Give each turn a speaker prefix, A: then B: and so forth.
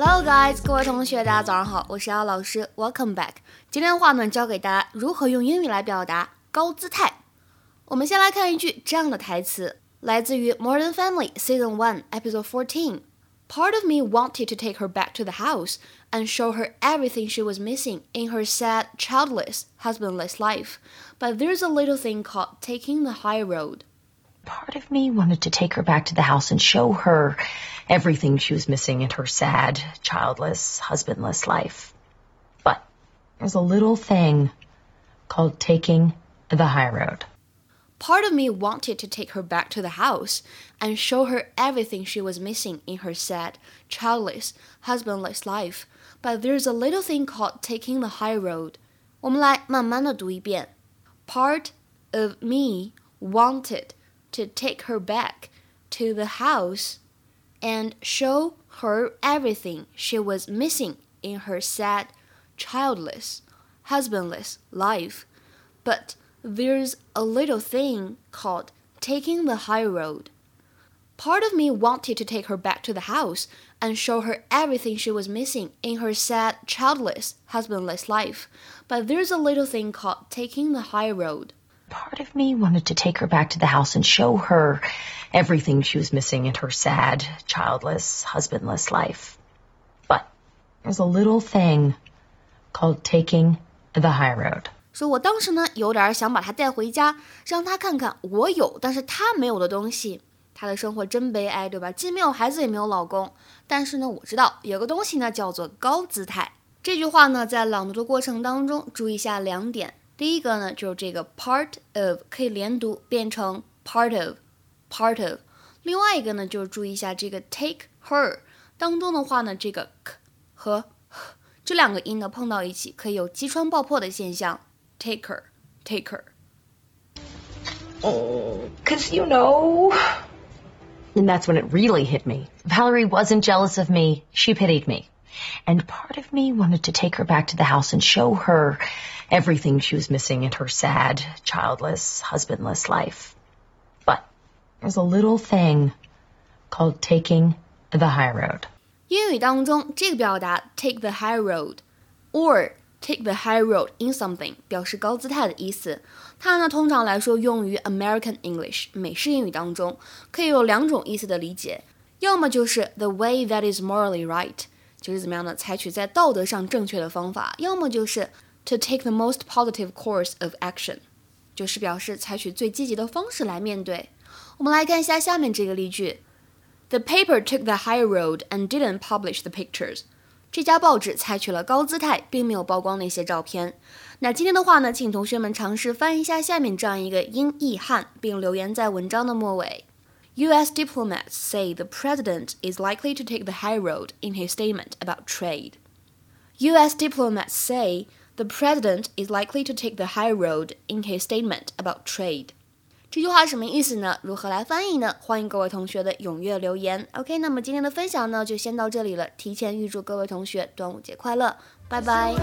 A: Hello guys，各位同学，大家早上好，我是姚老师，Welcome back。今天的话呢，教给大家如何用英语来表达高姿态。我们先来看一句这样的台词，来自于《Modern Family》Season One Episode Fourteen。Part of me wanted to take her back to the house and show her everything she was missing in her sad, childless, husbandless life. But there's a little thing called taking the high road.
B: Part of me wanted to take her back to the house and show her everything she was missing in her sad, childless, husbandless life. But there's a little thing called taking the high road.
A: Part of me wanted to take her back to the house and show her everything she was missing in her sad, childless, husbandless life. But there's a little thing called taking the high road. 我们来慢慢的读一遍。Part of me wanted to take her back to the house and show her everything she was missing in her sad, childless, husbandless life. But there's a little thing called taking the high road. Part of me wanted to take her back to the house and show her everything she was missing in her sad, childless, husbandless life. But there's a little thing called taking the high road.
B: Part of me wanted to take her back to the house and show her everything she was missing in her sad, childless, husbandless life. But there's a little thing called taking the high road.
A: 说我当时呢，有点想把她带回家，让她看看我有，但是她没有的东西。她的生活真悲哀，对吧？既没有孩子，也没有老公。但是呢，我知道有个东西呢，叫做高姿态。这句话呢，在朗读的过程当中，注意一下两点。第一个呢，就是这个 part of 可以连读，变成 part of，part of。另外一个呢，就是注意一下这个 take her 当中的话呢，这个 k 和这两个音呢碰到一起，可以有击穿爆破的现象。take her, take her.
B: Oh, cause you know. And that's when it really hit me. Valerie wasn't jealous of me. She pitied me. And part of me wanted to take her back to the house and show her everything she was missing in her sad, childless, husbandless life. But there's a little thing called taking the high road.
A: 英语当中，这个表达 take the high road or take the high road in something 表示高姿态的意思。它呢，通常来说用于 American English 美式英语当中，可以有两种意思的理解，要么就是 the way that is morally right， 就是怎么样呢？采取在道德上正确的方法；要么就是 to take the most positive course of action，就是表示采取最积极的方式来面对。我们来看一下下面这个例句：The paper took the high road and didn't publish the pictures。这家报纸采取了高姿态，并没有曝光那些照片。那今天的话呢，请同学们尝试翻译一下下面这样一个英译汉，并留言在文章的末尾。U.S. diplomats say the president is likely to take the high road in his statement about trade. U.S. diplomats say the president is likely to take the high road in his statement about trade. 这句话什么意思呢？如何来翻译呢？欢迎各位同学的踊跃留言。OK，那么今天的分享呢，就先到这里了。提前预祝各位同学端午节快乐，拜拜。